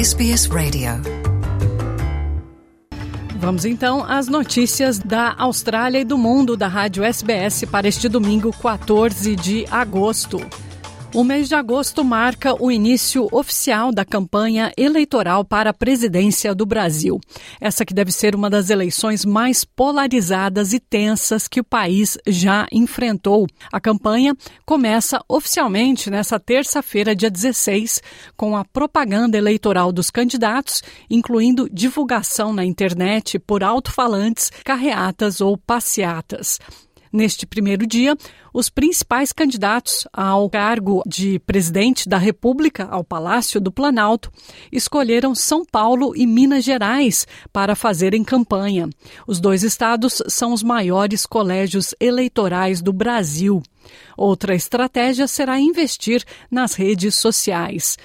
SBS Radio. Vamos então às notícias da Austrália e do mundo da Rádio SBS para este domingo, 14 de agosto. O mês de agosto marca o início oficial da campanha eleitoral para a presidência do Brasil. Essa que deve ser uma das eleições mais polarizadas e tensas que o país já enfrentou. A campanha começa oficialmente nesta terça-feira, dia 16, com a propaganda eleitoral dos candidatos, incluindo divulgação na internet por alto-falantes, carreatas ou passeatas. Neste primeiro dia, os principais candidatos ao cargo de presidente da República, ao Palácio do Planalto, escolheram São Paulo e Minas Gerais para fazerem campanha. Os dois estados são os maiores colégios eleitorais do Brasil. Outra estratégia será investir nas redes sociais.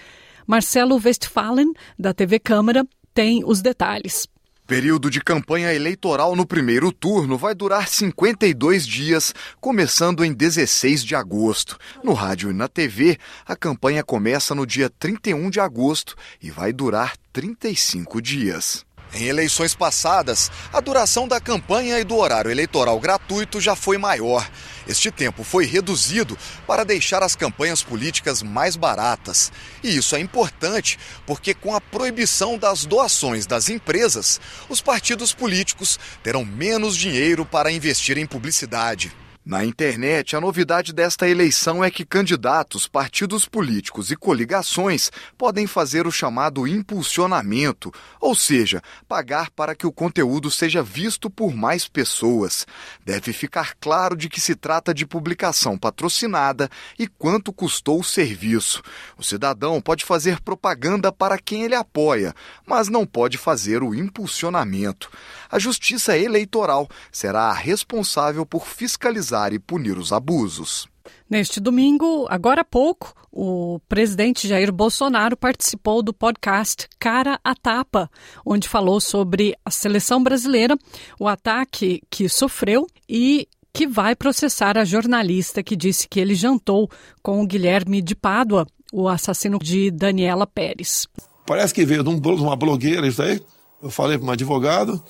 Marcelo Westphalen, da TV Câmara, tem os detalhes. Período de campanha eleitoral no primeiro turno vai durar 52 dias, começando em 16 de agosto. No rádio e na TV, a campanha começa no dia 31 de agosto e vai durar 35 dias. Em eleições passadas, a duração da campanha e do horário eleitoral gratuito já foi maior. Este tempo foi reduzido para deixar as campanhas políticas mais baratas. E isso é importante porque, com a proibição das doações das empresas, os partidos políticos terão menos dinheiro para investir em publicidade. Na internet, a novidade desta eleição é que candidatos, partidos políticos e coligações podem fazer o chamado impulsionamento, ou seja, pagar para que o conteúdo seja visto por mais pessoas. Deve ficar claro de que se trata de publicação patrocinada e quanto custou o serviço. O cidadão pode fazer propaganda para quem ele apoia, mas não pode fazer o impulsionamento. A Justiça Eleitoral será a responsável por fiscalizar e punir os abusos. Neste domingo, agora há pouco, o presidente Jair Bolsonaro participou do podcast Cara a Tapa, onde falou sobre a seleção brasileira, o ataque que sofreu e que vai processar a jornalista que disse que ele jantou com o Guilherme de Pádua, o assassino de Daniela Pérez. Parece que veio de uma blogueira isso aí. Eu falei para um advogado,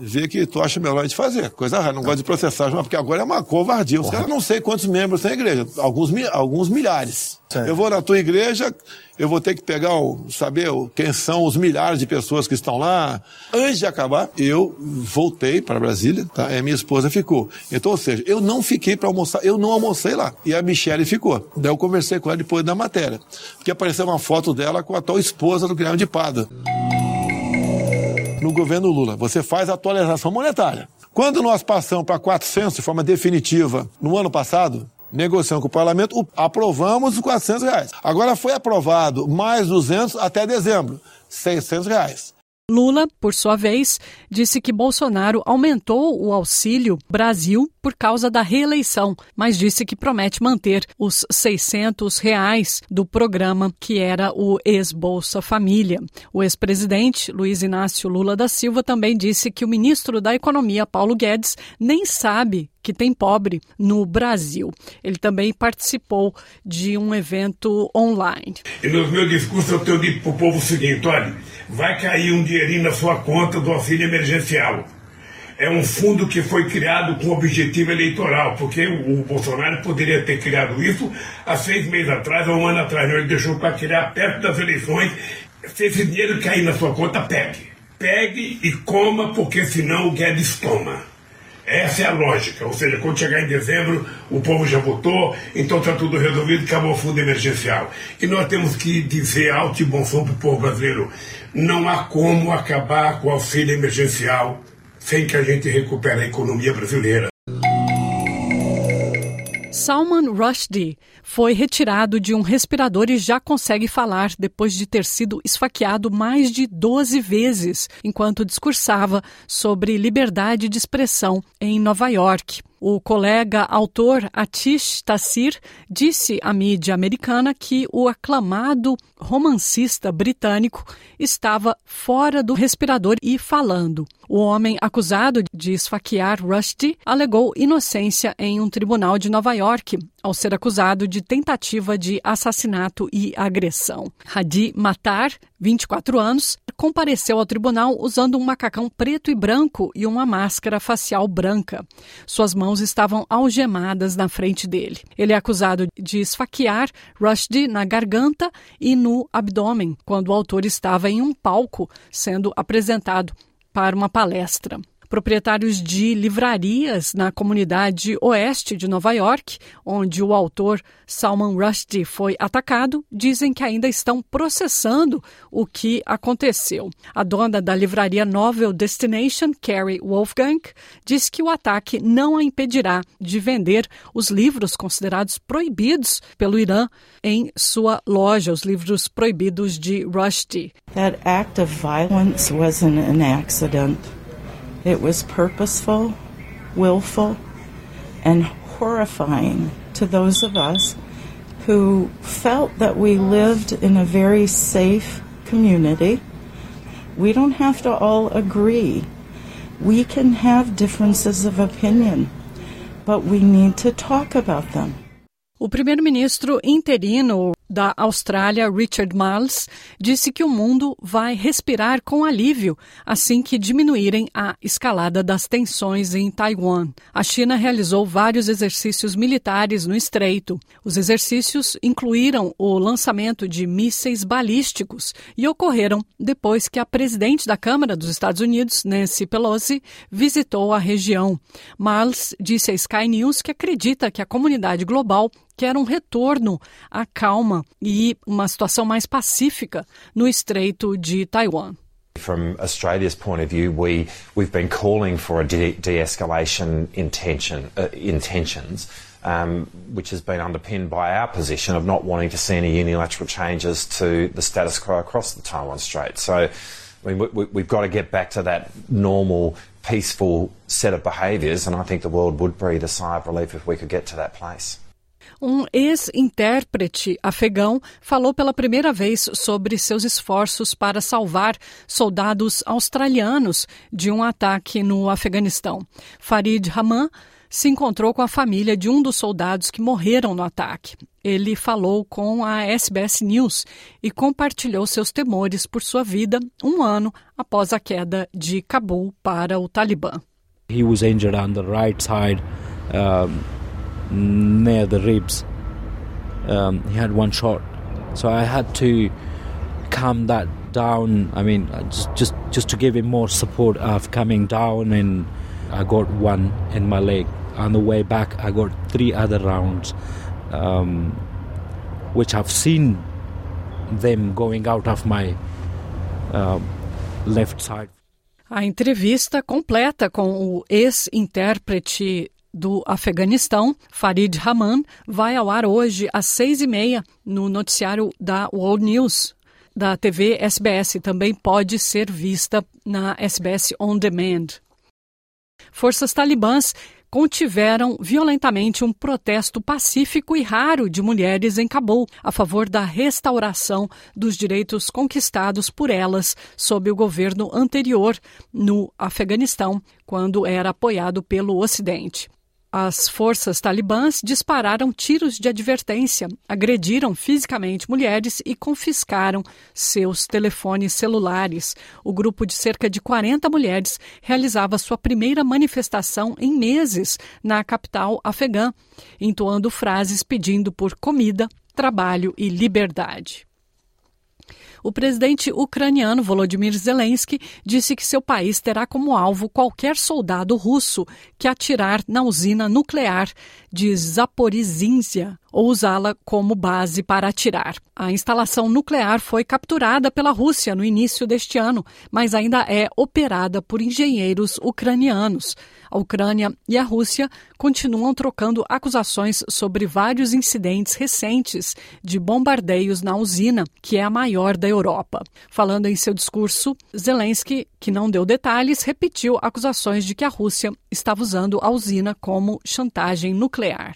ver que tu acha melhor de fazer. Coisa rara, não gosta de processar, porque agora é uma covardia. Os caras não sei quantos membros tem a igreja, alguns, alguns milhares. Sim. Eu vou na tua igreja, eu vou ter que pegar, o, saber quem são os milhares de pessoas que estão lá. Antes de acabar, eu voltei para Brasília, tá? E a minha esposa ficou. Então, ou seja, eu não fiquei para almoçar, eu não almocei lá. E a Michelle ficou. Daí eu conversei com ela depois da matéria. Porque apareceu uma foto dela com a atual esposa do Guilherme de Pada no governo Lula. Você faz a atualização monetária. Quando nós passamos para 400 de forma definitiva no ano passado, negociando com o parlamento, aprovamos os 400 reais. Agora foi aprovado mais 200 até dezembro, 600 reais. Lula, por sua vez, disse que Bolsonaro aumentou o Auxílio Brasil por causa da reeleição, mas disse que promete manter os 600 reais do programa que era o ex-Bolsa Família. O ex-presidente Luiz Inácio Lula da Silva também disse que o ministro da Economia, Paulo Guedes, nem sabe que tem pobre no Brasil. Ele também participou de um evento online. E no meu discurso eu tenho dito para o povo o seguinte: olha, vai cair um dinheirinho na sua conta do auxílio emergencial. É um fundo que foi criado com objetivo eleitoral, porque o Bolsonaro poderia ter criado isso há seis meses atrás, ou um ano atrás. Não, ele deixou para criar perto das eleições. Se esse dinheiro cair na sua conta, pegue. Pegue e coma, porque senão o Guedes toma. Essa é a lógica, ou seja, quando chegar em dezembro, o povo já votou, então está tudo resolvido, acabou o fundo emergencial. E nós temos que dizer alto e bom som para o povo brasileiro: não há como acabar com o auxílio emergencial sem que a gente recupere a economia brasileira. Salman Rushdie foi retirado de um respirador e já consegue falar depois de ter sido esfaqueado mais de 12 vezes enquanto discursava sobre liberdade de expressão em Nova York. O colega autor Atish Tassir disse à mídia americana que o aclamado romancista britânico estava fora do respirador e falando. O homem acusado de esfaquear Rushdie alegou inocência em um tribunal de Nova York, ao ser acusado de tentativa de assassinato e agressão. Hadi Matar, 24 anos, compareceu ao tribunal usando um macacão preto e branco e uma máscara facial branca. Suas mãos estavam algemadas na frente dele. Ele é acusado de esfaquear Rushdie na garganta e no abdômen, quando o autor estava em um palco sendo apresentado para uma palestra. Proprietários de livrarias na comunidade oeste de Nova York, onde o autor Salman Rushdie foi atacado, dizem que ainda estão processando o que aconteceu. A dona da livraria Novel Destination, Carrie Wolfgang, diz que o ataque não a impedirá de vender os livros considerados proibidos pelo Irã em sua loja, os livros proibidos de Rushdie. That act of violence wasn't an accident. It was purposeful, willful, and horrifying to those of us who felt that we lived in a very safe community. We don't have to all agree. We can have differences of opinion, but we need to talk about them. O primeiro-ministro interino da Austrália, Richard Marles, disse que o mundo vai respirar com alívio assim que diminuírem a escalada das tensões em Taiwan. A China realizou vários exercícios militares no estreito. Os exercícios incluíram o lançamento de mísseis balísticos e ocorreram depois que a presidente da Câmara dos Estados Unidos, Nancy Pelosi, visitou a região. Marles disse à Sky News que acredita que a comunidade global quer um retorno à calma e uma situação mais pacífica no Estreito de Taiwan. From Australia's point of view, we we've been calling for a de-escalation intention uh, intentions, um, which has been underpinned by our position of not wanting to see any unilateral changes to the status quo across the Taiwan Strait. So, I mean, we, we've got to get back to that normal, peaceful set of behaviours, and I think the world would breathe a sigh of relief if we could get to that place. Um ex-intérprete afegão falou pela primeira vez sobre seus esforços para salvar soldados australianos de um ataque no Afeganistão. Farid Rahman se encontrou com a família de um dos soldados que morreram no ataque. Ele falou com a SBS News e compartilhou seus temores por sua vida um ano após a queda de Cabul para o Talibã. He was injured on the right side. Um... near the ribs. Um, he had one shot, so I had to calm that down. I mean, just just just to give him more support of coming down, and I got one in my leg. On the way back, I got three other rounds, um, which I've seen them going out of my uh, left side. A entrevista completa com o ex-intérprete do Afeganistão, Farid Rahman, vai ao ar hoje às seis e meia no noticiário da World News da TV SBS. Também pode ser vista na SBS On Demand. Forças talibãs contiveram violentamente um protesto pacífico e raro de mulheres em Cabul a favor da restauração dos direitos conquistados por elas sob o governo anterior no Afeganistão, quando era apoiado pelo Ocidente. As forças talibãs dispararam tiros de advertência, agrediram fisicamente mulheres e confiscaram seus telefones celulares. O grupo de cerca de 40 mulheres realizava sua primeira manifestação em meses na capital afegã, entoando frases pedindo por comida, trabalho e liberdade. O presidente ucraniano Volodymyr Zelensky disse que seu país terá como alvo qualquer soldado russo que atirar na usina nuclear de Zaporizhzhia ou usá-la como base para atirar. A instalação nuclear foi capturada pela Rússia no início deste ano, mas ainda é operada por engenheiros ucranianos. A Ucrânia e a Rússia continuam trocando acusações sobre vários incidentes recentes de bombardeios na usina, que é a maior da Europa. Falando em seu discurso, Zelensky, que não deu detalhes, repetiu acusações de que a Rússia estava usando a usina como chantagem nuclear.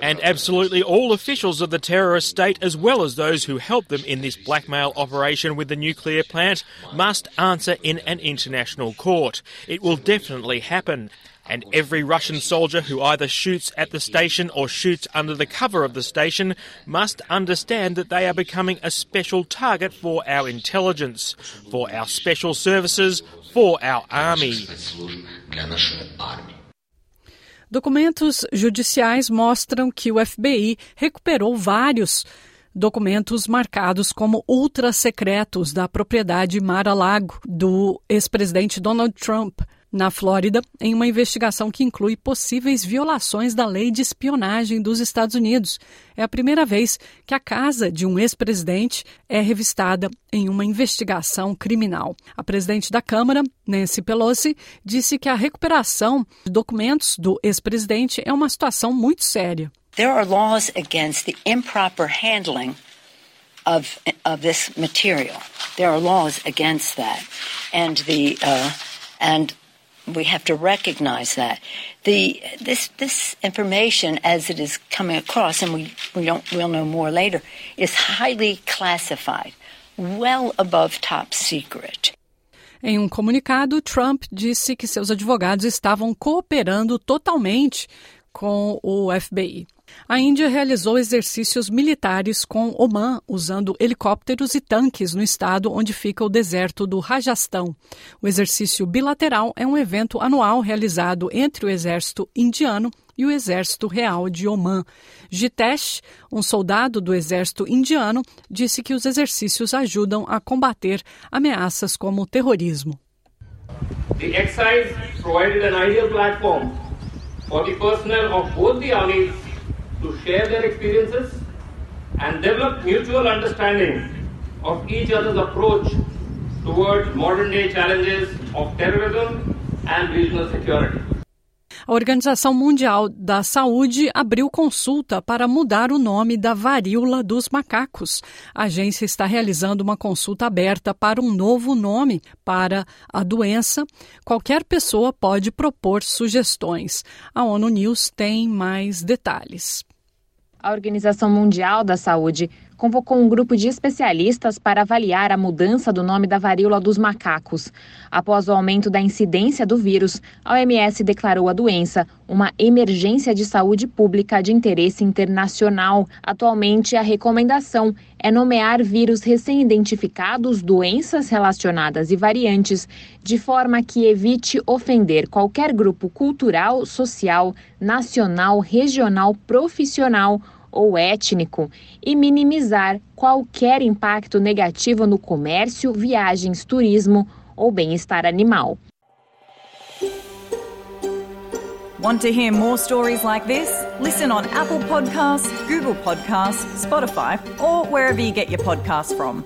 And absolutely all officials of the terrorist state, as well as those who helped them in this blackmail operation with the nuclear plant, must answer in an international court. It will definitely happen. And every Russian soldier who either shoots at the station or shoots under the cover of the station must understand that they are becoming a special target for our intelligence, for our special services, for our army. Documentos judiciais mostram que o FBI recuperou vários documentos marcados como ultra secretos da propriedade Mar-a-Lago do ex-presidente Donald Trump na Flórida, em uma investigação que inclui possíveis violações da lei de espionagem dos Estados Unidos. É a primeira vez que a casa de um ex-presidente é revistada em uma investigação criminal. A presidente da Câmara, Nancy Pelosi, disse que a recuperação de documentos do ex-presidente é uma situação muito séria. There are laws against the improper handling of of this material. There are laws against that, and the uh, and we have to recognize that the this this information as it is coming across, and we we don't we'll know more later, is highly classified, well above top secret. Em um comunicado, Trump disse que seus advogados estavam cooperando totalmente com o FBI. A Índia realizou exercícios militares com Oman, usando helicópteros e tanques no estado onde fica o deserto do Rajastão. O exercício bilateral é um evento anual realizado entre o exército indiano e o Exército Real de Oman. Jitesh, um soldado do Exército Indiano, disse que os exercícios ajudam a combater ameaças como o terrorismo. The exercise provided an ideal platform for the personnel of both the armies to share their experiences and develop mutual understanding of each other's approach towards modern day challenges of terrorism and regional security. A Organização Mundial da Saúde abriu consulta para mudar o nome da varíola dos macacos. A agência está realizando uma consulta aberta para um novo nome para a doença. Qualquer pessoa pode propor sugestões. A ONU News tem mais detalhes. A Organização Mundial da Saúde convocou um grupo de especialistas para avaliar a mudança do nome da varíola dos macacos. Após o aumento da incidência do vírus, a OMS declarou a doença uma emergência de saúde pública de interesse internacional. Atualmente, a recomendação é nomear vírus recém-identificados, doenças relacionadas e variantes, de forma que evite ofender qualquer grupo cultural, social, nacional, regional, profissional ou étnico e minimizar qualquer impacto negativo no comércio, viagens, turismo ou bem-estar animal. Want to hear more stories like this? Listen on Apple Podcasts, Google Podcasts, Spotify, or wherever you get your podcasts from.